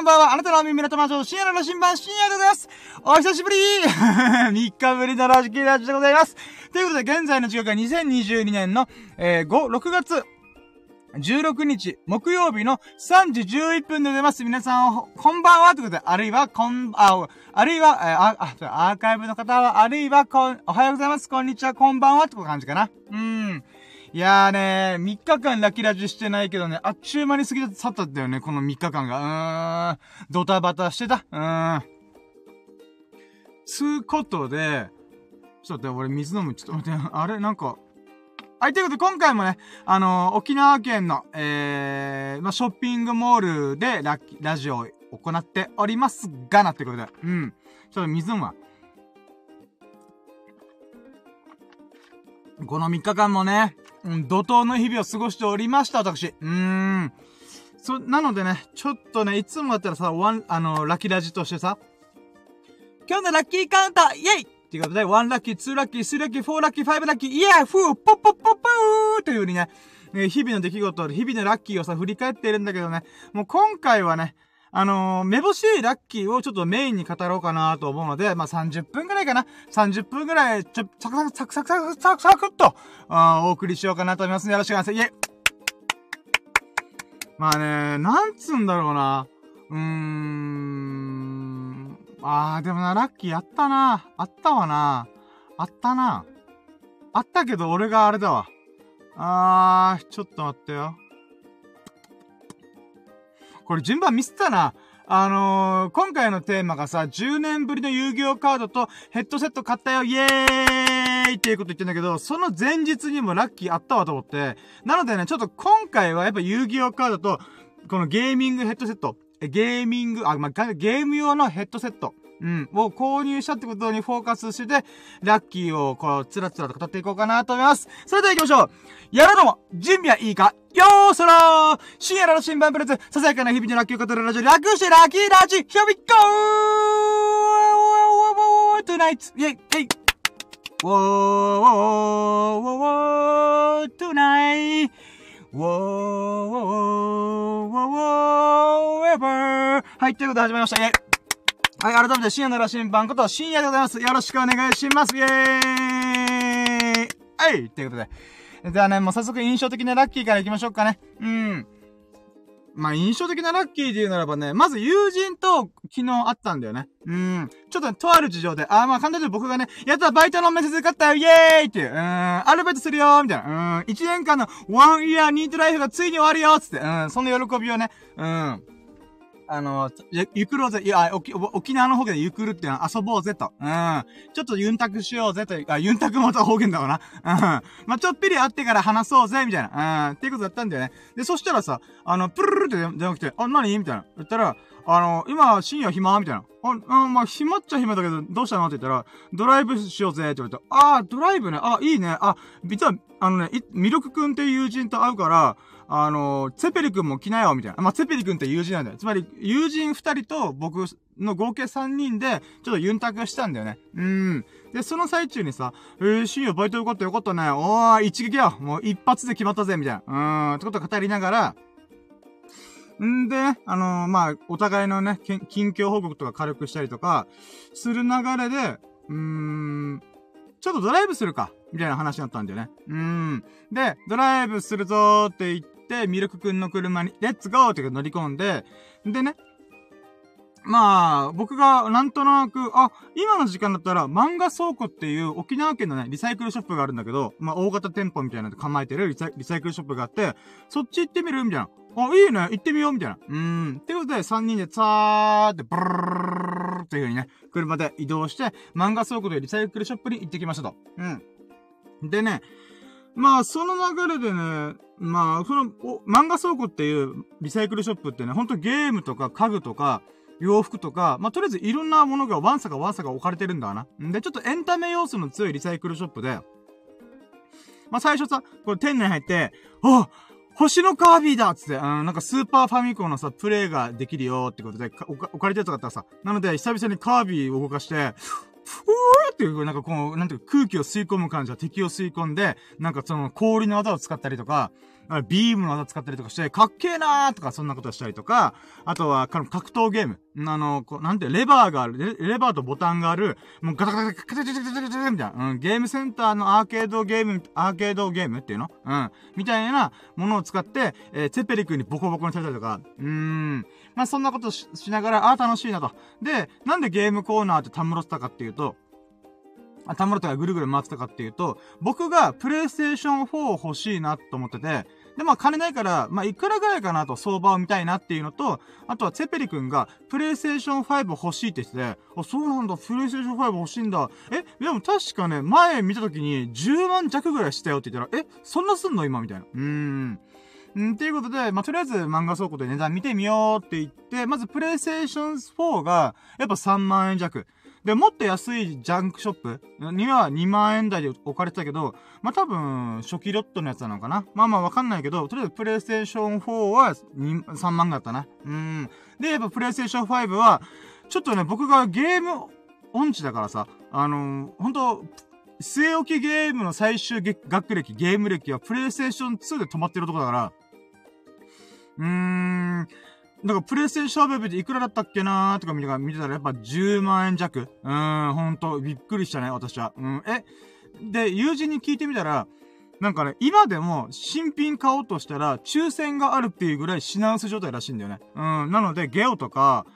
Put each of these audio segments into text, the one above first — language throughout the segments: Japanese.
こんばんは。あなたの耳の友達、深夜の新版、深夜でございます。お久しぶり !3 日ぶりのラジキラジでございます。ということで、現在の時刻は2022年の、えー、5、6月16日、木曜日の3時11分でございます。皆さん、こんばんはということで、あるいは、こん、あ、あるいは、え、あ、あ、アーカイブの方は、あるいは、こん、おはようございます。こんにちは、こんばんはってこと感じかな。うん。いやーねー、3日間ラキラジしてないけどね、あっちゅう間に過ぎ去ったんだよね、この3日間が。うーん、ドタバタしてた。うーん。つうことで、ちょっと待って、俺水飲む。ちょっと待って、あれなんか、はい、ということで今回もね、あのー、沖縄県の、えー、まあ、ショッピングモールでララジオを行っておりますがなってことで、うん。ちょっと水飲むわ。この3日間もね、うん、怒涛の日々を過ごしておりました、私。うーん。そ、なのでね、ちょっとね、いつもだったらさ、ワン、あの、ラッキーラジとしてさ、今日のラッキーカウンターイェイっていうことで、1ラッキー、2ラッキー、3ラッキー、4ラッキー、5ラッキー、イエーフーポッポッポッポーという風にね、日々の出来事、日々のラッキーをさ、振り返っているんだけどね、もう今回はね、あのー、めぼしいラッキーをちょっとメインに語ろうかなと思うので、まあ、30分くらいかな。30分くらい、ちょ、サクサクサクサクサクサクサクっと、あお送りしようかなと思いますのでよろしくお願いします。イェまあね、なんつうんだろうな。うーん。あー、でもな、ラッキーあったな。あったわな。あったな。あったけど、俺があれだわ。あー、ちょっと待ってよ。これ順番ミスったな。あのー、今回のテーマがさ、10年ぶりの遊戯王カードとヘッドセット買ったよ、イエーイっていうこと言ってんだけど、その前日にもラッキーあったわと思って。なのでね、ちょっと今回はやっぱ遊戯王カードと、このゲーミングヘッドセット、ゲーミング、あ、まあ、ゲーム用のヘッドセット。うん。を購入したってことにフォーカスして、ラッキーをこう、つらつらと語っていこうかなと思います。それでは行きましょうやろうども準備はいいかよーそらー深夜の新版プレゼン、ささやかな日々のラッキーを語るラジオ、略してラッキーラジ Here we go! Tonight! イェイイェイ Whoa, whoa, whoa, whoa, tonight! Whoa, whoa, whoa, whoa, ever! はい、ということで始まりました。イェイはい、改めて深夜の羅針盤こと深夜でございます。よろしくお願いします。イェーイはい、ということで。ではね、もう早速印象的なラッキーから行きましょうかね。うん。まあ、印象的なラッキーで言うならばね、まず友人と昨日会ったんだよね。うん。ちょっと、ね、とある事情で、あ、まあ、簡単に僕がね、やったバイトの面接受かったよイェーイっていう、うん、アルバイトするよーみたいな。うん、1年間のワンイヤーニートライフがついに終わるよつって、うん、その喜びをね、うん。あの、ゆくろうぜ、いや、沖、沖縄の方言でゆくるっていうのは遊ぼうぜと。うん。ちょっとユンタクしようぜとあ、ユンタクもた方言だわな。うん。まあ、ちょっぴり会ってから話そうぜ、みたいな。うん。っていうことだったんだよね。で、そしたらさ、あの、プルルルって電話来て、あ、何？みたいな。言ったら、あの、今、深夜暇？みたいな。あ、あまあ、暇っちゃ暇だけど、どうしたの？って言ったら、ドライブしようぜって言われて、ああ、ドライブね。あ、いいね。あ、実は、あのね、ミルクくんっていう友人と会うから、あの、ツェペリ君も来なよ、みたいな。まあ、ツェペリ君って友人なんだよ。つまり、友人二人と僕の合計三人で、ちょっとユンタクしたんだよね。うん。で、その最中にさ、えー、深夜バイトよかったよかったね。おー、一撃よ。もう一発で決まったぜ、みたいな。うん、ってこと語りながら、んで、あのー、まあ、お互いのね、近況報告とか軽くしたりとか、する流れで、うーん、ちょっとドライブするか、みたいな話になったんだよね。うーん。で、ドライブするぞーって言って、、ミルクくんの車に、レッツゴーって乗り込んで、でね、まあ、僕がなんとなく、あ、今の時間だったら漫画倉庫っていう沖縄県のね、リサイクルショップがあるんだけど、まあ大型店舗みたいなので構えてるリサイクルショップがあって、そっち行ってみるみたいな。あ、いいね、行ってみようみたいな。うーん。ってことで、3人でさーって、ブルーっていう風にね、車で移動して、漫画倉庫でリサイクルショップに行ってきましたと。うん。でね、まあ、その流れでね、まあ、その、漫画倉庫っていうリサイクルショップってね、ほんとゲームとか家具とか、洋服とか、まあ、とりあえずいろんなものがワンサかワンサか置かれてるんだな。んで、ちょっとエンタメ要素の強いリサイクルショップで、まあ、最初さ、これ店内入って、あ星のカービィだっつって、うん、なんかスーパーファミコンのさ、プレイができるよってことで、置かれてたかったらさ、なので、久々にカービィを動かして、ふーっていう、なんかこう、なんていうか空気を吸い込む感じは敵を吸い込んで、なんかその氷の技を使ったりとか、ビームの技使ったりとかして、かっけーなーとか、そんなことしたりとか、あとは、格闘ゲーム。あの、こう、なんて、レバーがある、レバーとボタンがある、もうガタガタガタガタガタガタガタみたいな、ゲームセンターのアーケードゲーム、アーケードゲームっていうの？うん。みたいなものを使って、えー、ツェペリ君にボコボコにされたりとか、うーん。まあ、そんなことしながら、ああ、楽しいなと。で、なんでゲームコーナーってたむろってたかっていうと、たむろってがぐるぐる回ってたかっていうと、僕がプレイステーション4欲しいなと思ってて、で、まあ金ないから、まあいくらぐらいかなと相場を見たいなっていうのと、あとはツェペリ君がプレイステーション5欲しいって言ってて、あ、そうなんだ、プレイステーション5欲しいんだ。え、でも確かね、前見た時に10万弱ぐらいしたよって言ったら、え、そんなすんの今みたいな。うーん。うんっていうことで、まあ、とりあえず漫画倉庫で値段見てみようって言って、まずプレイステーション4が、やっぱ3万円弱。で、もっと安いジャンクショップ？には2万円台で置かれてたけど、まあ、多分、初期ロットのやつなのかな？まあまあわかんないけど、とりあえずプレイステーション4は3万だったな。うん。で、やっぱプレイステーション5は、ちょっとね、僕がゲーム音痴だからさ、あのー、ほんと、据え置きゲームの最終学歴、ゲーム歴はプレイステーション2で止まってるとこだから、うーん、だからプレイステーションウェブでいくらだったっけなーとか見て見てたらやっぱ10万円弱。うーん、ほんと、びっくりしたね、私は。うん、え、で、友人に聞いてみたら、なんかね、今でも新品買おうとしたら抽選があるっていうぐらい品薄状態らしいんだよね。うん、なので、ゲオとか、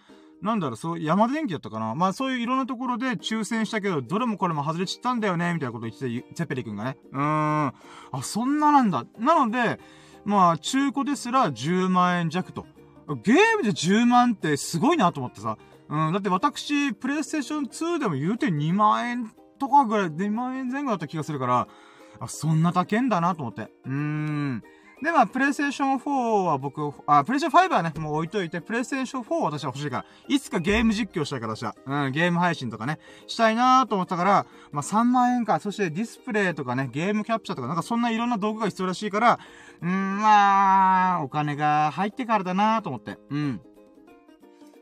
なんだろう、そう、山田電機だったかなまあそういういろんなところで抽選したけど、どれもこれも外れちったんだよね、みたいなこと言ってて、ゼペリ君がね。うーん。あ、そんななんだ。なので、まあ、中古ですら10万円弱と。ゲームで10万ってすごいなと思ってさ。うん、だって私、プレイステーション2でも言うて2万円とかぐらい、2万円前後だった気がするから、あ、そんな高けんだなと思って。うーん。で、まあ、プレイステーション4は僕、あ、プレイステーション5はね、もう置いといて、プレイステーション4は私は欲しいから、いつかゲーム実況したいからした。うん、ゲーム配信とかね、したいなーと思ったから、まあ、3万円か、そしてディスプレイとかね、ゲームキャプチャーとか、なんかそんないろんな道具が必要らしいから、うん、まあ、お金が入ってからだなーと思って。うん。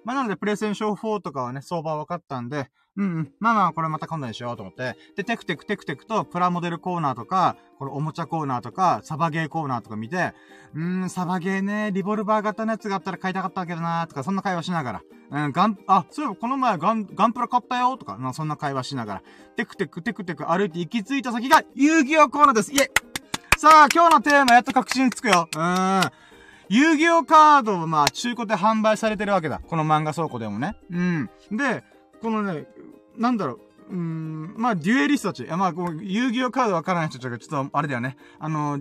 まあ、なので、プレイステーション4とかはね、相場は分かったんで、うんうん。まあまあ、これまた今度にしようと思って。で、テクテクテクテクと、プラモデルコーナーとか、このおもちゃコーナーとか、サバゲーコーナーとか見て、うーん、サバゲーね、リボルバー型のやつがあったら買いたかったわけどなーとか、そんな会話しながら。うん、ガン、あ、そういえばこの前ガン、ガンプラ買ったよとか、そんな会話しながら。テクテクテクテク歩いて行き着いた先が、遊戯王コーナーですイェさあ、今日のテーマやっと確信つくよ。うーん。遊戯王カードをまあ中古で販売されてるわけだ。この漫画倉庫でもね。うん。で、このね、なんだろう。うん、まあ、デュエリストたち。いや、まあ、こう、遊戯王カードわからない人たちが、ちょっと、あれだよね。あの、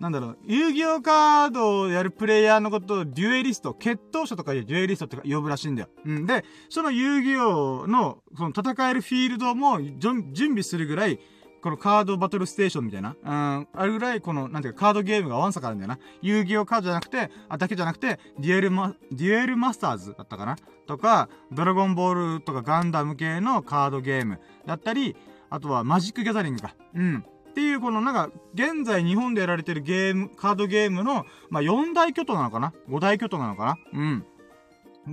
なんだろう、遊戯王カードをやるプレイヤーのことをデュエリスト、決闘者とかいうデュエリストって呼ぶらしいんだよ。うん。で、その遊戯王の、その戦えるフィールドも準備するぐらい、このカードバトルステーションみたいな、うん、あるぐらいこの、なんていうか、カードゲームがワンサかあるんだよな。遊戯王カードじゃなくて、あ、だけじゃなくて、デュエルマ、デュエルマスターズだったかな？とか、ドラゴンボールとかガンダム系のカードゲームだったり、あとはマジックギャザリングか。うん。っていう、このなんか、現在日本でやられてるゲーム、カードゲームの、まあ、4大巨頭なのかな ?5 大巨頭なのかな？うん。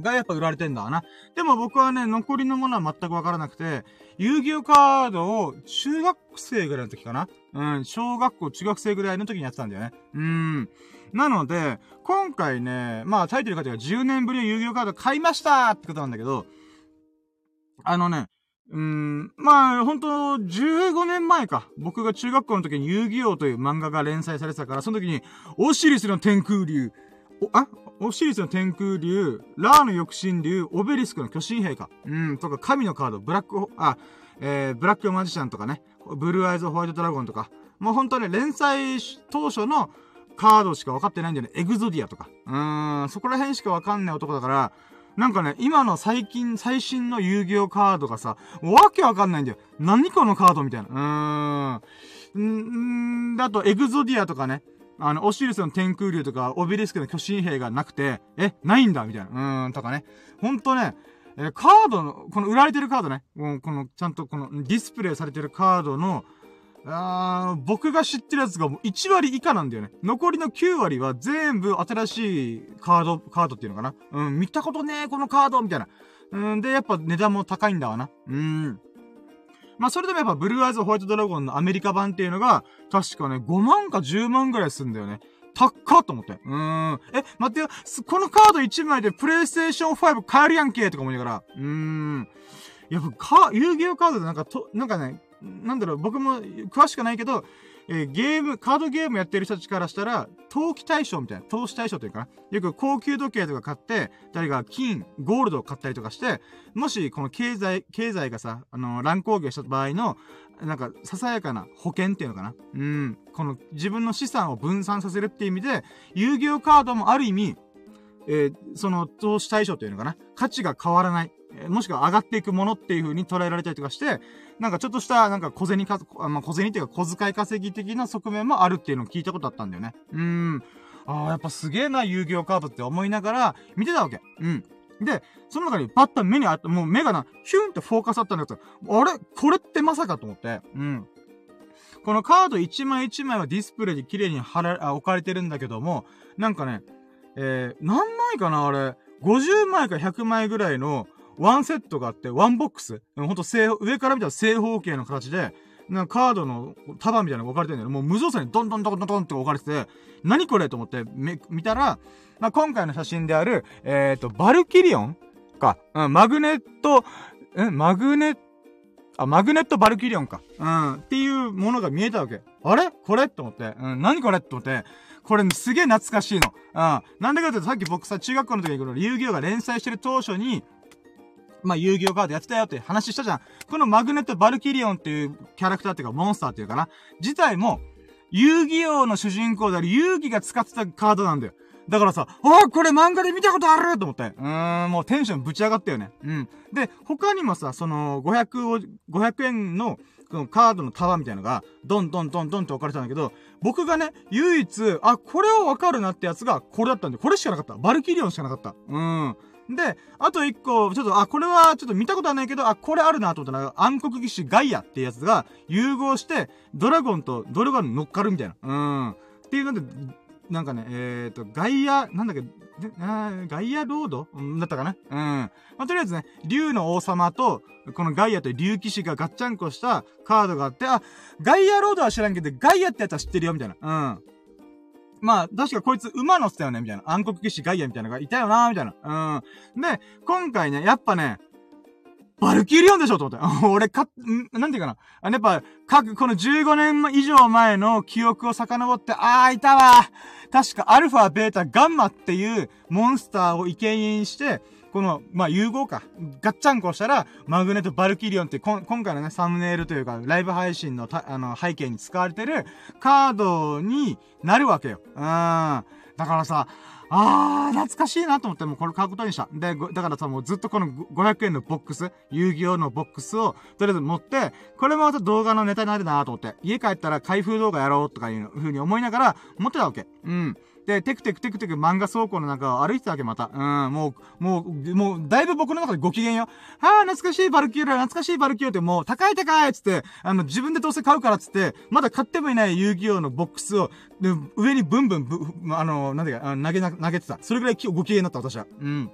がやっぱ売られてんだな。でも僕はね、残りのものは全くわからなくて、遊戯王カードを中学生ぐらいの時かな？うん、小学校、中学生ぐらいの時にやってたんだよね。うん。なので、今回ね、まあタイトル書いてある10年ぶりの遊戯王カード買いましたってことなんだけど、あのね、うん、まあ、ほんと、15年前か。僕が中学校の時に遊戯王という漫画が連載されてたから、その時に、オシリスの天空竜、お、あ？オシリスの天空竜、ラーの翼神竜、オベリスクの巨神兵か。うん、とか、神のカード、ブラック、あ、えー、ブラックマジシャンとかね、ブルーアイズホワイトドラゴンとか、もうほんとね、連載当初のカードしか分かってないんだよね。エグゾディアとか。うーん、そこら辺しか分かんない男だから、なんかね、今の最近、最新の遊戯王カードがさ、わけわかんないんだよ。何このカードみたいな。うーん。んー、あと、エグゾディアとかね。あの、オシリスの天空竜とか、オベリスクの巨神兵がなくて、え、ないんだみたいな。うーん、とかね。ほんとね、えカードの、この売られてるカードね。もうこの、ちゃんとこのディスプレイされてるカードの、あー僕が知ってるやつがもう1割以下なんだよね。残りの9割は全部新しいカード、カードっていうのかな。うん、見たことねえ、このカードみたいな。うん、で、やっぱ値段も高いんだわな。うん。まあ、それでもやっぱブルーアイズホワイトドラゴンのアメリカ版っていうのが、確かね、5万か10万ぐらいするんだよね。たっかと思って。うーん。え、待ってよ。このカード1枚でプレイステーション5買えるやんけとか思いながら。うーん。やっぱ、か、遊戯王カードでなんかと、なんかね、なんだろう、僕も詳しくないけど、え、ゲーム、カードゲームやってる人たちからしたら、投機対象みたいな、投資対象というかな。よく高級時計とか買って、誰が金、ゴールドを買ったりとかして、もしこの経済、経済がさ、あの、乱高下した場合の、なんか、ささやかな保険っていうのかな。うん。この自分の資産を分散させるっていう意味で、遊戯王カードもある意味、えー、その投資対象というのかな。価値が変わらない。もしくは上がっていくものっていう風に捉えられたりとかして、なんかちょっとした、なんか小銭か、まあ、小銭っていうか小遣い稼ぎ的な側面もあるっていうのを聞いたことあったんだよね。うーん。ああ、やっぱすげえな、遊戯王カードって思いながら見てたわけ。うん。で、その中にパッと目にあった、もう目がな、ヒュンってフォーカスあったんだけど、あれ？これってまさかと思って。うん。このカード1枚1枚はディスプレイに綺麗に貼ら、置かれてるんだけども、なんかね、えー、何枚かなあれ、50枚か100枚ぐらいのワンセットがあって、ワンボックス。ほんと正、上から見たら正方形の形で、なんかカードの束みたいなのが置かれてるんだよ。もう無造作にドンドンドンドンドンって置かれてて、何これと思って見たら、まあ、今回の写真である、えっ、ー、と、バルキリオンか。うん、マグネット、え、マグネット、あ、マグネットバルキリオンか。うん。っていうものが見えたわけ。あれ？これ？と思って。うん。何これ？と思って。これすげえ懐かしいの。うん。なんでかというと、さっき僕さ、中学校の時にこの遊戯王が連載してる当初に、まあ、遊戯王カードやってたよって話したじゃん。このマグネットバルキリオンっていうキャラクターっていうか、モンスターっていうかな。自体も、遊戯王の主人公である遊戯が使ってたカードなんだよ。だからさ、あこれ漫画で見たことあると思って。うーん、もうテンションぶち上がったよね。うん。で、他にもさ、その、500を、500円の、このカードの束みたいのが、ドンドンドンドンって置かれたんだけど、僕がね、唯一、あ、これはわかるなってやつが、これだったんで、これしかなかった。バルキリオンしかなかった。うん。で、あと一個、ちょっと、あ、これはちょっと見たことはないけど、あ、これあるなと思ったら、暗黒騎士ガイアっていうやつが融合して、ドラゴンとドラゴン乗っかるみたいな。うん。っていうので、なんかね、えっ、ー、と、ガイア、なんだっけ、あガイアロード？だったかな？うん。まあ、とりあえずね、竜の王様と、このガイアと竜騎士がガッチャンコしたカードがあって、あ、ガイアロードは知らんけど、ガイアってやつは知ってるよ、みたいな。うん。まあ、確かこいつ馬乗ってたよね、みたいな。暗黒騎士ガイアみたいなのがいたよな、みたいな。うん。で、今回ね、やっぱね、バルキリオンでしょと思って。俺か、なんていうかな。あやっぱ、各、この15年以上前の記憶を遡って、あー、いたわ確か、アルファ、ベータ、ガンマっていうモンスターを生贄にして、この、まあ、融合か。ガッチャンコしたら、マグネットバルキリオンって、今回のね、サムネイルというか、ライブ配信のあの、背景に使われてるカードになるわけよ。うん。だからさ、あー、懐かしいなと思って、もうこれ買うことにした。で、だからさ、もうずっとこの500円のボックス、遊戯王のボックスを、とりあえず持って、これもまた動画のネタになるなと思って、家帰ったら開封動画やろうとかいう風に思いながら、持ってたわけ。うん。で、テクテクテクテク漫画倉庫の中を歩いてたわけ、また。うん、もう、もう、もう、だいぶ僕の中でご機嫌よ。はあ、懐かしいバルキューラ、懐かしいバルキューって、もう、高い高いっつって、あの、自分でどうせ買うからっつって、まだ買ってもいない遊戯王のボックスを、で、上にブンブン、ぶ、あの、なんでか、投げな、投げてた。それぐらいご機嫌だった、私は。うん。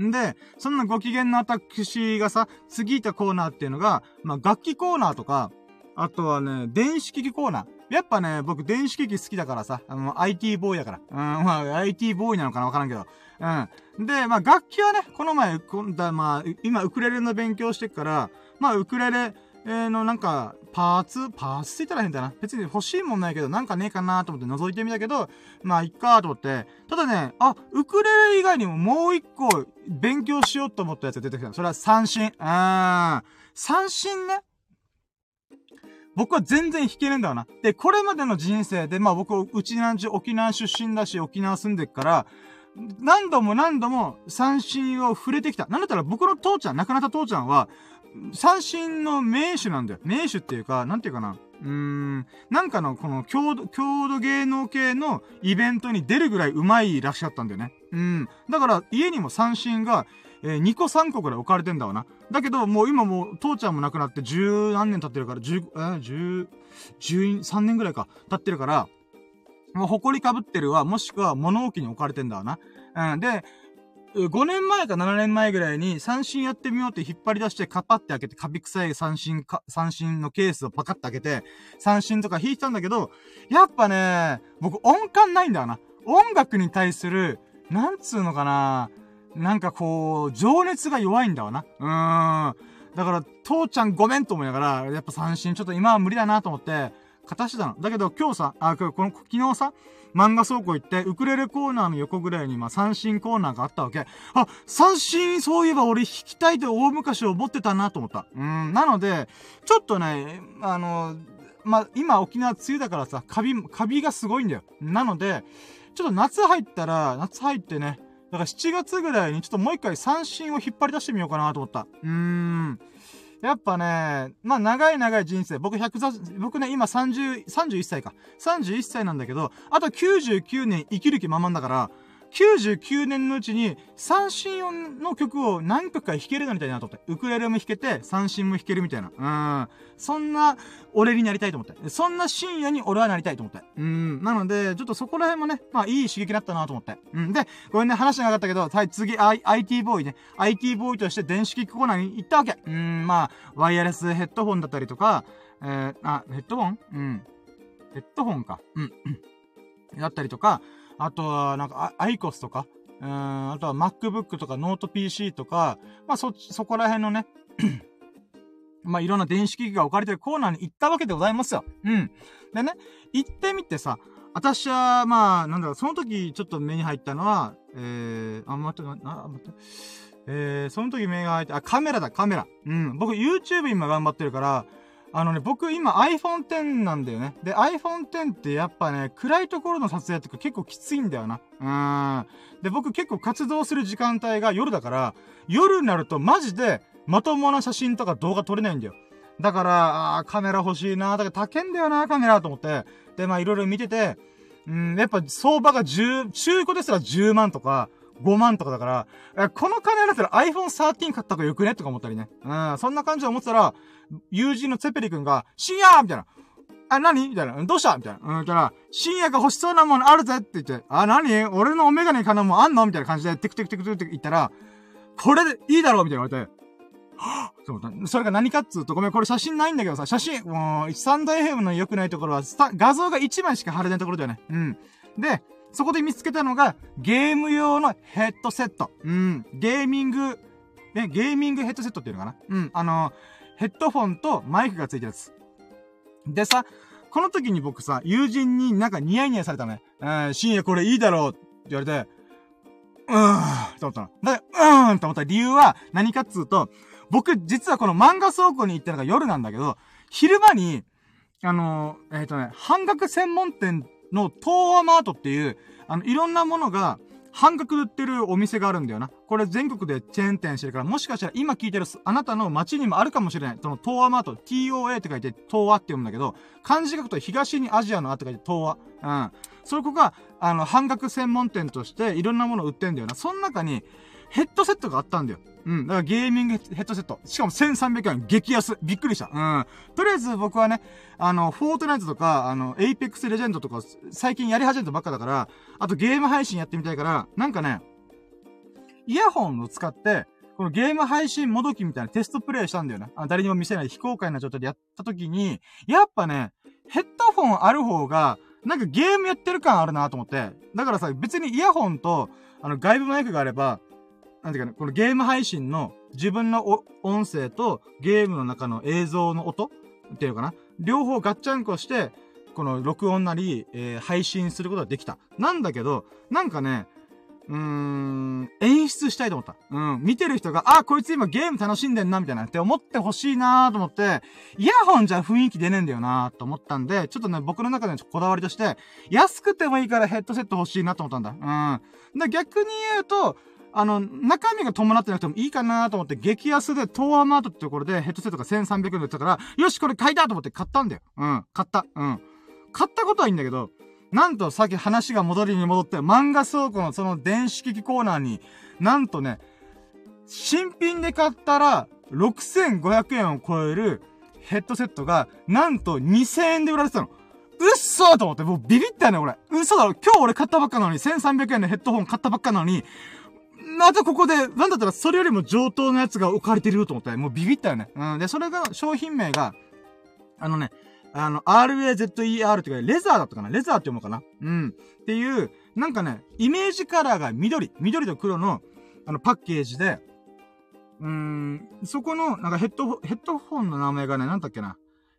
んで、そんなご機嫌な私がさ、次いたコーナーっていうのが、まあ、楽器コーナーとか、あとはね、電子機器コーナー。やっぱね、僕電子機器好きだからさ、あの、IT ボーイだから。うん、まあ、IT ボーイなのかなわからんけど。うん。で、まあ、楽器はね、この前、今度はまあ、今、ウクレレの勉強してっから、まあ、ウクレレ、えのなんか、パーツ？パーツって言ったら変だな？別に欲しいもんないけど、なんかねえかなと思って覗いてみたけど、まあ、いっかと思って。ただね、あ、ウクレレ以外にももう一個勉強しようと思ったやつが出てきた。それは三振。うん。三振ね。僕は全然弾けねえんだよな。で、これまでの人生で、まあ僕、うちなんち沖縄出身だし、沖縄住んでっから、何度も何度も三振を触れてきた。なんだったら僕の父ちゃん、亡くなった父ちゃんは、三振の名手なんだよ。名手っていうか、なんていうかな。うーん、なんかのこの郷土、郷土芸能系のイベントに出るぐらい上手いらっしゃったんだよね。うん。だから家にも三振が、えー、2個3個ぐらい置かれてんだわな。だけど、もう今もう、父ちゃんも亡くなって十何年経ってるから、十、えー、十、十三年ぐらいか、経ってるから、もう埃かぶってるわ、もしくは物置に置かれてんだわな。うん、で、5年前か7年前ぐらいに三振やってみようって引っ張り出してカパって開けてカビ臭い三振か、三振のケースをパカって開けて三振とか弾いたんだけど、やっぱね、僕音感ないんだよな。音楽に対する、なんつうのかな。なんかこう、情熱が弱いんだわな。うーん。だから、父ちゃんごめんと思いながら、やっぱ三振ちょっと今は無理だなと思って、片してたの。だけど今日さ、あ、この、昨日さ、漫画倉庫行って、ウクレレコーナーの横ぐらいに、ま、三振コーナーがあったわけ。あ、三振、そういえば俺弾きたいと大昔思ってたなと思った。うん、なので、ちょっとね、あの、まあ、今沖縄梅雨だからさ、カビ、カビがすごいんだよ。なので、ちょっと夏入ったら、夏入ってね、だから7月ぐらいにちょっともう一回三振を引っ張り出してみようかなと思った。うーん。やっぱね、まあ長い長い人生、僕100、僕ね、今30、31歳か。31歳なんだけど、あと99年生きる気満々だから、99年のうちに三振音の曲を何曲か弾けるようになりたいなと思って。ウクレレも弾けて、三振も弾けるみたいな。うん。そんな、俺になりたいと思って。そんな紳士に俺はなりたいと思って。うん。なので、ちょっとそこら辺もね、まあいい刺激だったなと思って。うん。で、ごめんね、話がなかったけど、はい、次、I、IT ボーイね。IT ボーイとして電子機器コーナーに行ったわけ。うん、まあ、ワイヤレスヘッドホンだったりとか、えー、あ、ヘッドホン？うん。ヘッドホンか。うん。だったりとか、あとは、なんか、アイコスとか、うん、あとは MacBook とかノート PC とか、まあそ、そこら辺のね まあいろんな電子機器が置かれてるコーナーに行ったわけでございますよ。うん。でね、行ってみてさ、私は、まあ、なんだろう、その時ちょっと目に入ったのは、えー、あ、待って、な、待って。えー、その時目が入って、あ、カメラだ、カメラ。うん。僕 YouTube 今頑張ってるから、あのね、僕今 iPhone X なんだよね。で、iPhone X ってやっぱね、暗いところの撮影とか結構きついんだよな。うーん。で、僕結構活動する時間帯が夜だから、夜になるとマジでまともな写真とか動画撮れないんだよ。だから、あカメラ欲しいなだから高いんだよなカメラと思って。で、まあいろいろ見てて、うん、やっぱ相場が10、中古ですら10万とか、5万とかだから、この金だったら iPhone 13買った方がよくね？とか思ったりね。うん、そんな感じで思ってたら、友人のツェペリ君が、深夜みたいな。あ、何？みたいな。どうした？みたいな。うん、たら、深夜が欲しそうなものあるぜって言って、あ、何？俺のお眼鏡かなもんあんの？みたいな感じで、テクテクテクテクって言ったら、これでいいだろうみたいな言われて、そうそれが何かっつうと、ごめん、これ写真ないんだけどさ、写真、もう、スタンド FM の良くないところは、画像が1枚しか貼れないところだよね。うん。で、そこで見つけたのが、ゲーム用のヘッドセット。うん。ゲーミング、え、ゲーミングヘッドセットっていうのかなうん。あの、ヘッドフォンとマイクがついたやつ。でさ、この時に僕さ、友人になんかニヤニヤされたね。えー、深夜これいいだろうって言われて、うーん、と思ったの。だ、うーんと思った理由は何かっつうと、僕実はこの漫画倉庫に行ったのが夜なんだけど、昼間に、あのー、えっ、ー、とね、半額専門店の東和マートっていう、あの、いろんなものが、半額売ってるお店があるんだよな。これ全国でチェーン店してるから、もしかしたら今聞いてるあなたの街にもあるかもしれない。その東和マート、TOA って書いて東和って読むんだけど、漢字書くと東にアジアのあって書いて東和。うん。そこが、あの、半額専門店としていろんなもの売ってんだよな。その中に、ヘッドセットがあったんだよ。うん。だからゲーミングヘッドセット。しかも1300円。激安。びっくりした。うん。とりあえず僕はね、あの、フォートナイトとか、あの、エイペックスレジェンドとか、最近やり始めたばっかだから、あとゲーム配信やってみたいから、なんかね、イヤホンを使って、このゲーム配信もどきみたいなテストプレイしたんだよね。あ誰にも見せない非公開な状態でやった時に、やっぱね、ヘッドフォンある方が、なんかゲームやってる感あるなと思って。だからさ、別にイヤホンと、あの、外部マイクがあれば、なんていうかね、このゲーム配信の自分の音声とゲームの中の映像の音っていうかな両方ガッチャンコして、この録音なり、えー、配信することができた。なんだけど、なんかね、うーん、演出したいと思った。うん。見てる人が、あ、こいつ今ゲーム楽しんでんな、みたいなって思ってほしいなーと思って、イヤホンじゃ雰囲気出ねえんだよなーと思ったんで、ちょっとね、僕の中でのこだわりとして、安くてもいいからヘッドセット欲しいなと思ったんだ。うん。で、逆に言うと、あの、中身が伴ってなくてもいいかなと思って、激安で、東亜マートってところでヘッドセットが1300円で売ったから、よし、これ買いたと思って買ったんだよ。うん、買った。うん。買ったことはいいんだけど、なんとさっき話が戻りに戻って、漫画倉庫のその電子機器コーナーに、なんとね、新品で買ったら、6500円を超えるヘッドセットが、なんと2000円で売られてたの。うっそーと思って、もうビビったよね、俺。嘘だろ。今日俺買ったばっかなのに、1300円のヘッドホン買ったばっかなのに、またここで、なんだったらそれよりも上等なやつが置かれてるよと思って、もうビビったよね。うん。で、それが、商品名が、あのね、あの、RAZER ってか、レザーだったかな？レザーって読むかな？うん。っていう、なんかね、イメージカラーが緑、緑と黒の、あの、パッケージで、うーん、そこの、なんかヘッド、ヘッドフォンの名前がね、なんだっけな？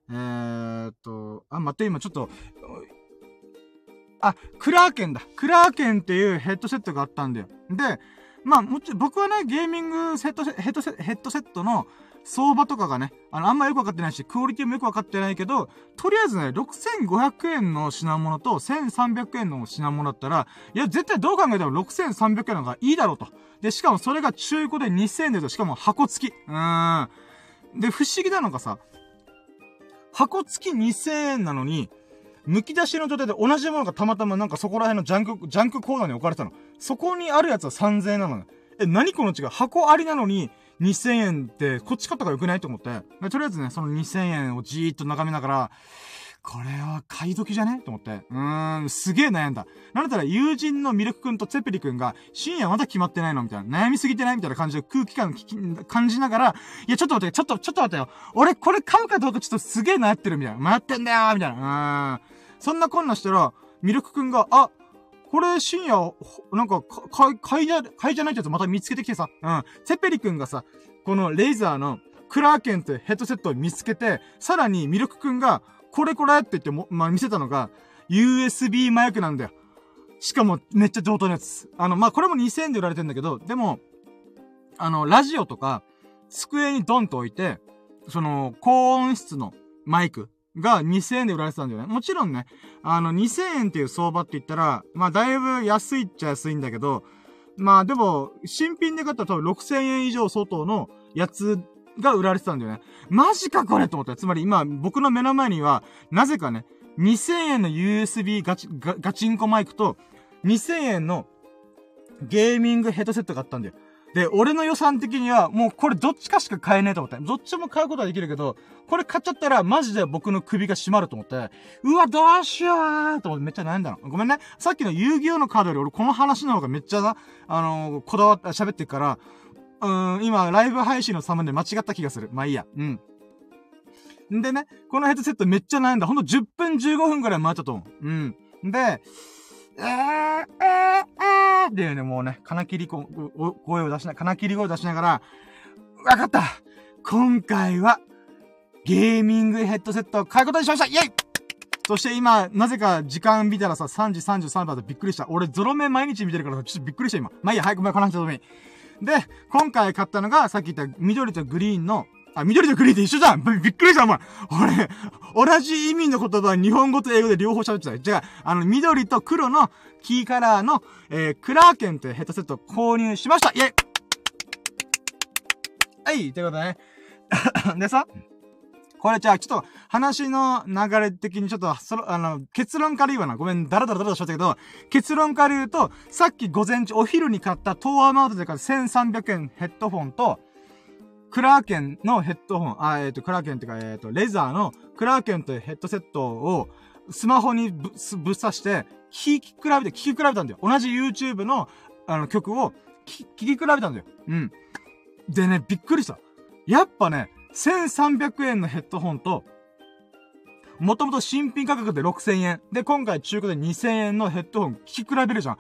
えーっと、あ、待って、今ちょっと、あ、クラーケンだ。クラーケンっていうヘッドセットがあったんだよ。で、まあ、もちろん、僕はね、ゲーミングセット、ヘッドセヘッドセットの相場とかがね、あの、あんまよくわかってないし、クオリティもよくわかってないけど、とりあえずね、6500円の品物と1300円の品物だったら、いや、絶対どう考えても6300円の方がいいだろうと。で、しかもそれが中古で2000円でと、しかも箱付き。うーん。で、不思議なのがさ、箱付き2000円なのに、剥き出しの状態で同じものがたまたまなんかそこら辺のジャンク、ジャンクコーナーに置かれてたの。そこにあるやつは3000円なの。え、何この違い？箱ありなのに、2000円って、こっち買ったから良くないと思って。とりあえずね、その2000円をじーっと眺めながら、これは買い時じゃね？と思って。うーん、すげえ悩んだ。なんだったら友人のミルク君とツェペリ君が、深夜まだ決まってないのみたいな。悩みすぎてない？みたいな感じで空気感感じながら、いや、ちょっと待って、ちょっと、ちょっと待ってよ。俺これ買うかどうかちょっとすげえ悩ってるみたいな。迷ってんだよみたいな。うーん。そんなこんなしたら、ミルクくんが、あ、これ深夜、なんか、か、買いじゃ、買いじゃないってやつまた見つけてきてさ、うん。セペリくんがさ、このレイザーのクラーケンってヘッドセットを見つけて、さらにミルクくんが、これこれって言っても、まあ、見せたのが、USB マイクなんだよ。しかも、めっちゃ上等なやつ。あの、まあ、これも2000円で売られてんだけど、でも、あの、ラジオとか、机にドンと置いて、その、高音質のマイクが2000円で売られてたんだよね。もちろんね、あの、2000円っていう相場って言ったら、まあ、だいぶ安いっちゃ安いんだけど、まあ、でも、新品で買ったら多分6000円以上相当のやつが売られてたんだよね。マジかこれと思った。つまり今、僕の目の前には、なぜかね、2000円の USB ガチ、ガガチンコマイクと、2000円のゲーミングヘッドセットがあったんだよ。で、俺の予算的には、もうこれどっちかしか買えねえと思って。どっちも買うことはできるけど、これ買っちゃったら、マジで僕の首が締まると思って、うわ、どうしようと思ってめっちゃ悩んだの。ごめんね。さっきの遊戯王のカードより俺この話の方がめっちゃな、あのー、こだわって喋ってるから、うーん、今、ライブ配信のサムで間違った気がする。まあいいや。うん。んでね、このヘッドセットめっちゃ悩んだ。ほんと10分15分くらい回ったと思う。うん。で、えー、えー、えーっていうね、もうね、金切り声を出しな、金切り声を出しながら、わかった今回は、ゲーミングヘッドセットを買うことにしましたイェイそして今、なぜか時間見たらさ、3時33分でびっくりした。俺、ゾロ目毎日見てるからさ、ちょっとびっくりした今。まあいいや、早く、この話どうでもいい。で、今回買ったのが、さっき言った緑とグリーンのあ、緑とグリーンって一緒じゃんびっくりした、お前俺、同じ意味の言葉は日本語と英語で両方喋ってた。じゃあ、あの、緑と黒のキーカラーの、えー、クラーケンというヘッドセットを購入しましたイェイはい、ということでね。でさ、これじゃあ、ちょっと、話の流れ的にちょっと、その、あの、結論から言うわな。ごめん、ダラダラダラとしちゃったけど、結論から言うと、さっき午前中、お昼に買ったトーアマウトで買った1300円ヘッドフォンと、クラーケンのヘッドホン、あ、えっ、ー、と、クラーケンっていうか、えっ、ー、と、レザーのクラーケンというヘッドセットをスマホにぶ、ぶっ刺して、聴き比べて、聴き比べたんだよ。同じ YouTube の、あの、曲を聴き比べたんだよ。うん。でね、びっくりした。やっぱね、1300円のヘッドホンと、もともと新品価格で6000円。で、今回中古で2000円のヘッドホン聴き比べるじゃん。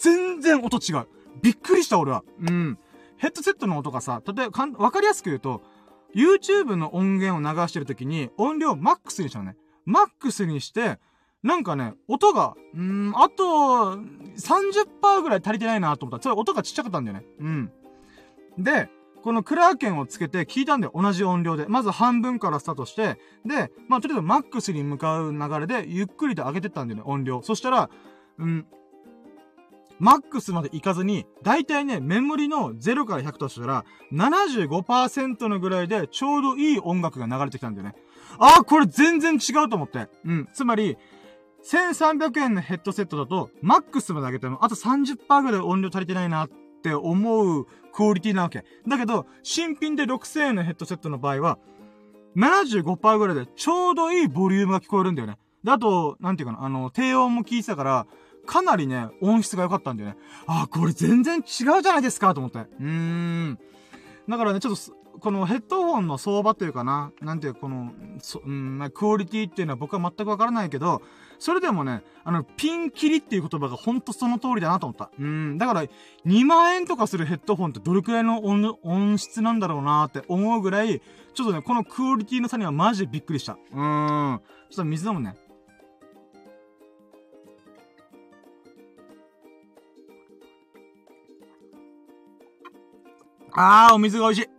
全然音違う。びっくりした俺は。うん。ヘッドセットの音がさ、例えばかん、わかりやすく言うと、YouTube の音源を流してるときに音量マックスにしたのね。マックスにして、なんかね、音が、うーん、あと、30%ぐらい足りてないなと思った、それ音がちっちゃかったんだよね。うん。で、このクラーケンをつけて聞いたんだよ。同じ音量で。まず半分からスタートして、で、まあ、とりあえずマックスに向かう流れで、ゆっくりと上げてったんだよね、音量。そしたら、うん、マックスまでいかずに、だいたいね、メモリの0から100としたら、75%のぐらいでちょうどいい音楽が流れてきたんだよね。ああ、これ全然違うと思って。うん。つまり、1300円のヘッドセットだと、マックスまで上げても、あと30%ぐらい音量足りてないなって思うクオリティなわけ。だけど、新品で6000円のヘッドセットの場合は、75%ぐらいでちょうどいいボリュームが聞こえるんだよね。で、あと、なんていうかな、あの、低音も聞いてたから、かなりね、音質が良かったんだよね。あ、これ全然違うじゃないですかと思って。うーん。だからね、ちょっと、このヘッドホンの相場というかな、なんていう、この、そ、うん、クオリティっていうのは僕は全くわからないけど、それでもね、あの、ピンキリっていう言葉がほんとその通りだなと思った。うん、だから、2万円とかするヘッドホンってどれくらいの音、音質なんだろうなって思うぐらい、ちょっとね、このクオリティの差にはマジでびっくりした。うん。ちょっと水飲むね。あー、お水が美味しい。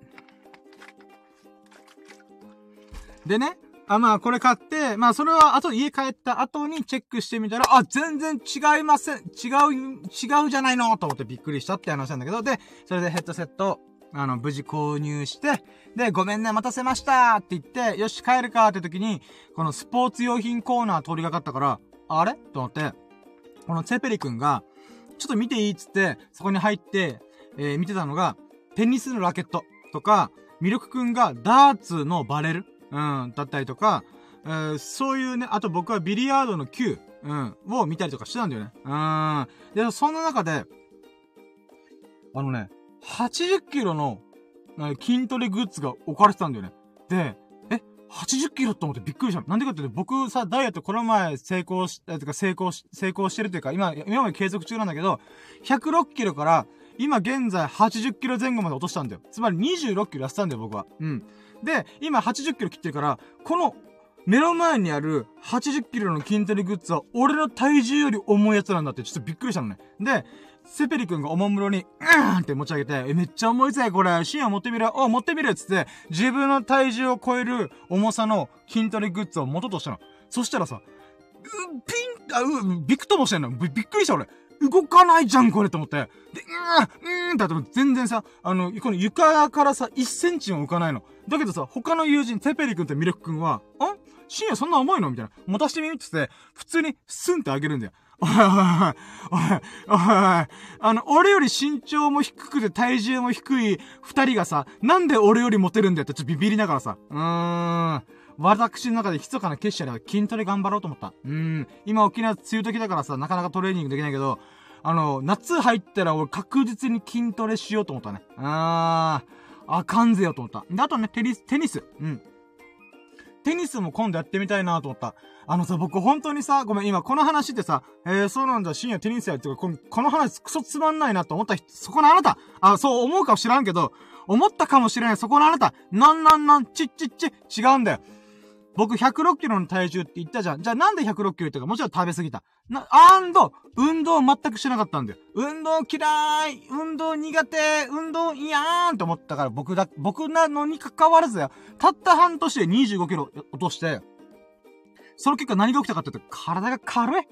でね、あ、まあ、これ買って、まあ、それは後で家帰った後にチェックしてみたら、あ、全然違いません。違う、違うじゃないのと思ってびっくりしたって話なんだけど、で、それでヘッドセット、あの、無事購入して、で、ごめんね、待たせましたって言って、よし、帰るかって時に、このスポーツ用品コーナー通りがかったから、あれ？と思って、このツェペリ君が、ちょっと見ていいっつって、そこに入って、えー、見てたのが、テニスのラケットとか、ミルクくんがダーツのバレルうん、だったりとか、えー、そういうね、あと僕はビリヤードの球、うん、を見たりとかしてたんだよね。うん。で、そんな中で、あのね、80キロの筋トレグッズが置かれてたんだよね。で、え、80キロって思ってびっくりした。なんでかって、僕さ、ダイエットこの前成功し、え、てか成功し、成功してるというか、今、今まで継続中なんだけど、106キロから今現在80キロ前後まで落としたんだよ。つまり26キロ痩せたんだよ、僕は。うん。で、今80キロ切ってるから、この目の前にある80キロの筋トレグッズは俺の体重より重いやつなんだってちょっとびっくりしたのね。で、セペリ君がおもむろに、うーんって持ち上げて、え、めっちゃ重いぜ、これ。シーンを持ってみる。お、持ってみるっつって、自分の体重を超える重さの筋トレグッズを持とうとしたの。そしたらさ、う、ピン、あ、う、びくともしてんの。び、びっくりした俺。動かないじゃん、これと思って。で、うーん、うーんってっても全然さ、あの、この床からさ、1センチも浮かないの。だけどさ、他の友人、テペリ君とミルク君は、ん深夜そんな重いの？みたいな。持たしてみって言って、普通にスンってあげるんだよ。おいおいおい、おいおい、あの、俺より身長も低くて体重も低い二人がさ、なんで俺よりモテるんだよってちょっとビビりながらさ、うーん。私の中で密かな結社では筋トレ頑張ろうと思った。うん。今沖縄梅雨時だからさ、なかなかトレーニングできないけど、あの、夏入ったら俺確実に筋トレしようと思ったね。あー、あかんぜよと思った。で、あとね、テニス、テニス。うん。テニスも今度やってみたいなと思った。あのさ、僕本当にさ、ごめん、今この話ってさ、えー、そうなんだ、深夜テニスやってるこのこの話クソつまんないなと思った人、そこのあなたあ、そう思うかもしらんけど、思ったかもしれない、そこのあなたなんなんなん、ちっちっち、違うんだよ。僕106キロの体重って言ったじゃん。じゃあなんで106キロ言ったかもちろん食べ過ぎた。な、アンド、運動全くしなかったんだよ。運動嫌い運動苦手運動嫌ーんって思ったから僕だ、僕なのに関わらずだよ。たった半年で25キロ落として、その結果何が起きたかって言うと、体が軽い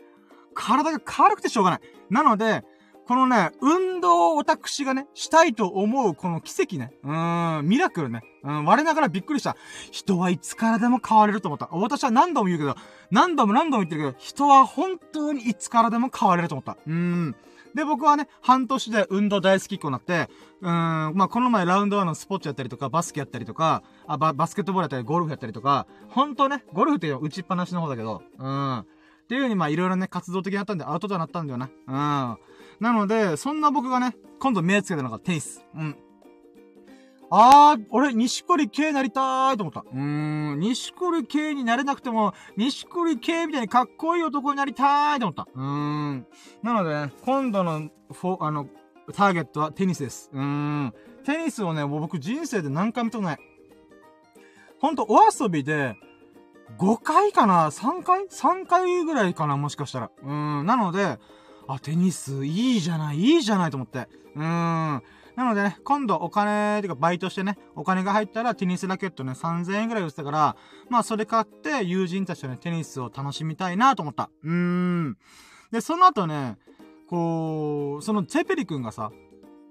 体が軽くてしょうがない。なので、このね、運動を私がね、したいと思うこの奇跡ね。うーん、ミラクルね。うん、我ながらびっくりした。人はいつからでも変われると思った。私は何度も言うけど、何度も何度も言ってるけど、人は本当にいつからでも変われると思った。うーん。で、僕はね、半年で運動大好きっ子になって、うーん、まあ、この前ラウンドワンのスポーツやったりとか、バスケやったりとか、あ、バ、バスケットボールやったり、ゴルフやったりとか、ほんとね、ゴルフって打ちっぱなしの方だけど、うん。っていう風にまあいろいろね、活動的になったんで、アウトドアになったんだよな。うん。なので、そんな僕がね、今度目つけたのがテニス。うん。あー、俺、西堀圭なりたーいと思った。うーん、西堀圭になれなくても、西堀圭みたいにかっこいい男になりたーいと思った。うーん。なのでね、今度の、フォ、あの、ターゲットはテニスです。うーん。テニスをね、もう僕人生で何回見たことない。ほんと、お遊びで、5回かな ?3 回 ?3 回ぐらいかな？もしかしたら。うーん。なので、あ、テニス、いいじゃない、いいじゃないと思って。うーん。なのでね、今度お金、てかバイトしてね、お金が入ったらテニスラケットね、3000円ぐらい売ってたから、まあそれ買って友人たちとね、テニスを楽しみたいなと思った。うーん。で、その後ね、こう、そのツェペリ君がさ、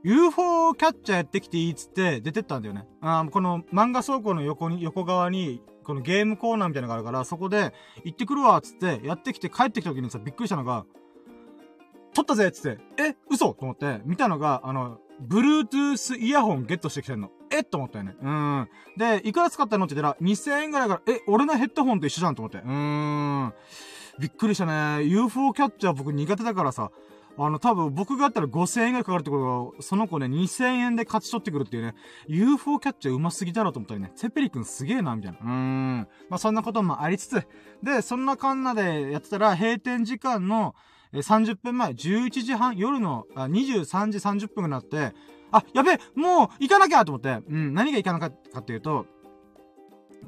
UFO キャッチャーやってきていいっつって出てったんだよね。あこの漫画倉庫の横に、横側に、このゲームコーナーみたいなのがあるから、そこで行ってくるわっつってやってきて帰ってきた時にさ、びっくりしたのが、撮ったぜっつって、え嘘？と思って、見たのが、あの、Bluetooth イヤホンゲットしてきてんの。え？と思ったよね。うん。で、いくら使ったの？って言ったら、2000円ぐらいから、え、俺のヘッドホンと一緒じゃんと思って。うーん。びっくりしたね。UFO キャッチャー僕苦手だからさ、あの、多分僕がやったら5000円ぐらいかかるってことが、その子ね、2000円で勝ち取ってくるっていうね、UFO キャッチャー上手すぎだろうと思ったりね、セペリ君すげえな、みたいな。うーん。まあ、そんなこともありつつ、で、そんなカンナでやってたら、閉店時間の、30分前、11時半、夜のあ23時30分になって、あ、やべえもう行かなきゃと思って、うん、何が行かなかったかっていうと、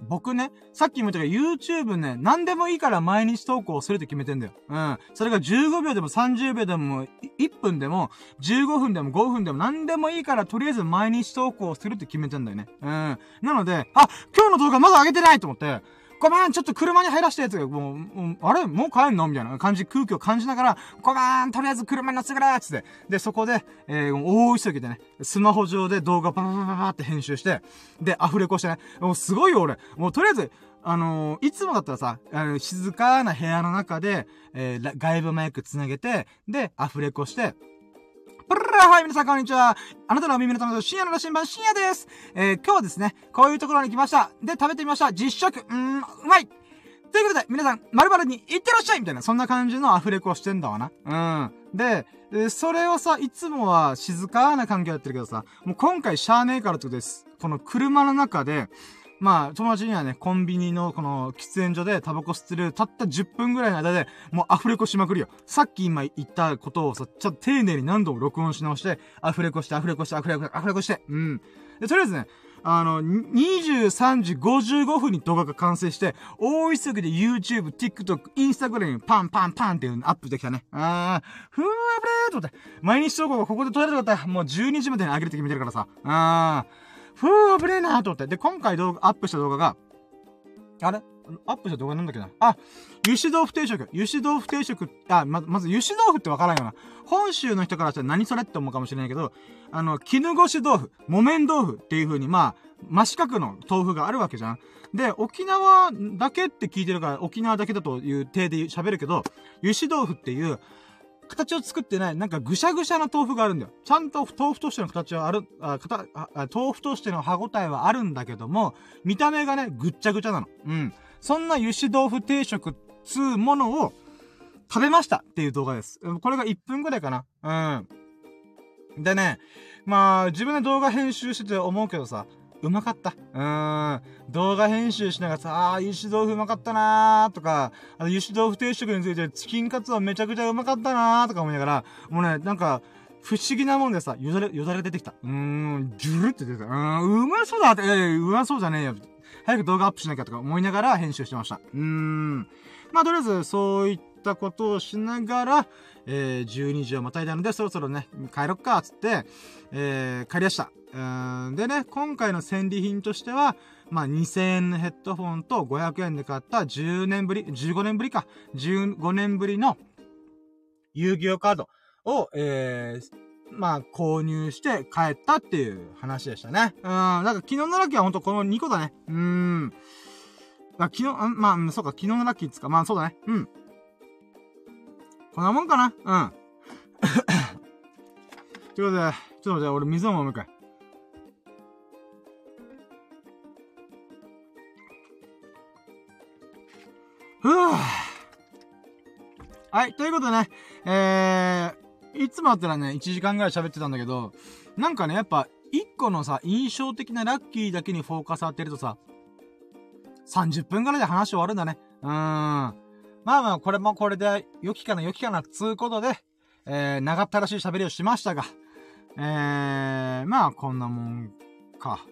僕ね、さっきも言ったけど YouTube ね、何でもいいから毎日投稿するって決めてんだよ。うん。それが15秒でも30秒でも、1分でも、15分でも5分でも何でもいいからとりあえず毎日投稿するって決めてんだよね。うん。なので、あ、今日の動画まだ上げてないと思って、ごめん、ちょっと車に入らしたやつが、もう、もうあれ？もう帰んの？みたいな感じ、空気を感じながら、ごめん、とりあえず車に乗せてくれつって。で、そこで、えー、大急ぎでね、スマホ上で動画パパパパパって編集して、で、アフレコしてね、もうすごいよ、俺。もうとりあえず、あのー、いつもだったらさ、あの静かな部屋の中で、えー、外部マイクつなげて、で、アフレコして、プラはい、皆さんこんにちは。あなたのお耳のための深夜の羅針盤、深夜です。えー、今日はですね、こういうところに来ました。で、食べてみました。実食。うーん、うまいということで、皆さん、〇〇に行ってらっしゃいみたいな、そんな感じのアフレコをしてんだわな。うん。で、でそれをさ、いつもは静かな環境やってるけどさ、もう今回しゃーねえからってことです。この車の中で、まあ、友達にはね、コンビニのこの喫煙所でタバコ吸ってるたった10分ぐらいの間で、もうアフレコしまくるよ。さっき今言ったことをさ、ちょっと丁寧に何度も録音し直して、アフレコして、アフレコして、アフレコして、アフレコして、うん。で、とりあえずね、あの、23時55分に動画が完成して、大急ぎで YouTube、TikTok、Instagram にパンパンパンっていうのアップできたね。あー、ふーわぶれーと思って。毎日投稿がここで撮れるかったら、もう12時までに上げるって決めてるからさ。あー。ふぅ、危ねえなと思って。で、今回動画、アップした動画が、あれ？アップした動画なんだっけな？あ、油脂豆腐定食。油脂豆腐定食、あ、ま、まず油脂豆腐ってわからんよな。本州の人からしたら何それって思うかもしれないけど、あの、絹ごし豆腐、木綿豆腐っていう風に、まあ、真四角の豆腐があるわけじゃん。で、沖縄だけって聞いてるから、沖縄だけだという体で喋るけど、油脂豆腐っていう、形を作ってない、なんかぐしゃぐしゃな豆腐があるんだよ。ちゃんと豆腐としての形はある、あ、かあ豆腐としての歯応えはあるんだけども、見た目がね、ぐっちゃぐちゃなの。うん。そんな油脂豆腐定食つうものを食べましたっていう動画です。これが1分ぐらいかな。うん。でね、まあ、自分で動画編集してて思うけどさ、うまかった。うん。動画編集しながらさ、ああ、油脂豆腐うまかったなーとか、あの、油脂豆腐定食についてチキンカツはめちゃくちゃうまかったなーとか思いながら、もうね、なんか、不思議なもんでさ、よだれ、よだれ出てきた。うーん、ジュルって出てた。うーん、うまそうだって、えうまそうじゃねえよ。早く動画アップしなきゃとか思いながら編集してました。うーん。まあ、とりあえず、そういったことをしながら、えー、12時をまたいだので、そろそろね、帰ろっか、つって、えー、帰りました。うんでね、今回の戦利品としては、まあ、2000円のヘッドフォンと500円で買った10年ぶり、15年ぶりか、15年ぶりの遊戯王カードを、えー、まあ、購入して帰ったっていう話でしたね。うん。なんか昨日のラッキーはほんとこの2個だね。うーん。昨日、まあ、そうか、昨日のラッキーっつか、まあそうだね。うん。こんなもんかなうん。ということで、ちょっと待って、俺水を飲むかい。ふぅはい、ということでね、えー、いつもあったらね、1時間ぐらい喋ってたんだけど、なんかね、やっぱ、1個のさ、印象的なラッキーだけにフォーカス当てるとさ、30分ぐらいで話終わるんだね。うーん。まあまあ、これもこれで、良きかな、良きかな、つうことで、えー、長ったらしい喋りをしましたが、えー、まあ、こんなもんか。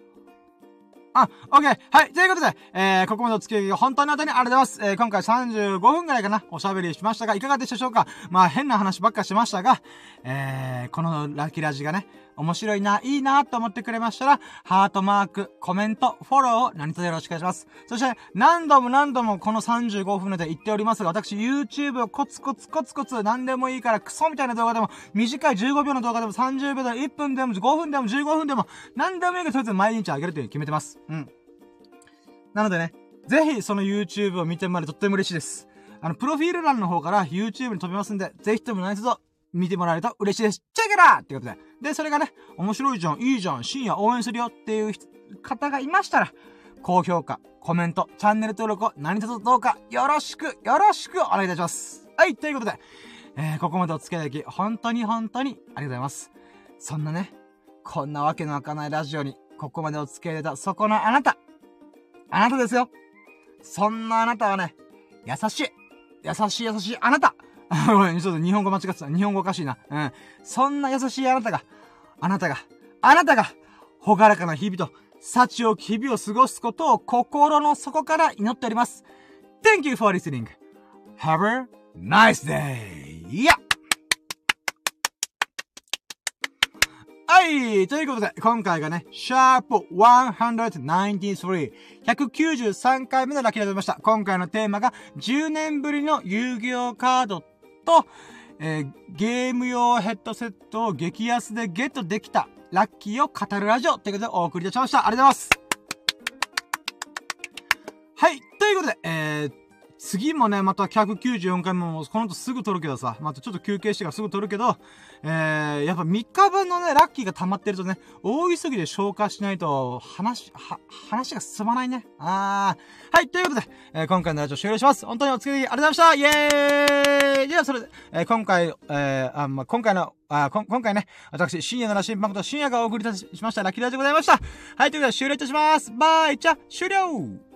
あ、オッケー。はい。ということで、えー、ここまでお付き合い本当にあたりありがとうございます。えー、今回35分くらいかな、おしゃべりしましたが、いかがでしたでしょうかまあ、変な話ばっかしましたが、えー、このラッキーラジがね、面白いな、いいなと思ってくれましたら、ハートマーク、コメント、フォローを何卒よろしくお願いします。そして、何度も何度もこの35分で言っておりますが、私 YouTube をコツコツコツコツ何でもいいからクソみたいな動画でも、短い15秒の動画でも30秒でも1分でも5分でも15分でも、何でもいいからとりあえず毎日あげるというふうに決めてます。うん。なのでね、ぜひその YouTube を見てもらえてとっても嬉しいです。あの、プロフィール欄の方から YouTube に飛びますんで、ぜひとも何卒見てもらえると嬉しいです。チェケラーってことで。で、それがね、面白いじゃん、いいじゃん、深夜応援するよっていう方がいましたら、高評価、コメント、チャンネル登録を何卒どうかよろしく、よろしくお願いいたします。はい、ということで、えー、ここまでお付き合いいただき、本当に本当にありがとうございます。そんなね、こんなわけのわかないラジオに、ここまでお付き合いいただいた、そこのあなた。あなたですよ。そんなあなたはね、優しい。優しい優しいあなた。ごめん、ちょっと日本語間違ってた。日本語おかしいな。うん。そんな優しいあなたが、あなたが、あなたが、ほがらかな日々と、幸を日々を過ごすことを心の底から祈っております。Thank you for listening.Have a nice day! いやはい。ということで、今回がね、シャープ193、193回目のラッキーでございました。今回のテーマが、10年ぶりの遊戯王カードと、えー、ゲーム用ヘッドセットを激安でゲットできた、ラッキーを語るラジオということでお送りいたしました。ありがとうございます。はい。ということで、えー、次もね、また194回も、この後すぐ撮るけどさ、またちょっと休憩してからすぐ撮るけど、えー、やっぱ3日分のね、ラッキーが溜まってるとね、大急ぎで消化しないと、話、は、話が進まないね。あー。はい、ということで、えー、今回のラジオ終了します。本当にお付き合いありがとうございましたイェーイでは、それで、えー、今回、えー、あ、まあ、今回の、あ、こ、今回ね、私、深夜のラシンパンクと深夜がお送りいたしましたラッキーラジオでございました。はい、ということで終了いたします。バイじゃ、終了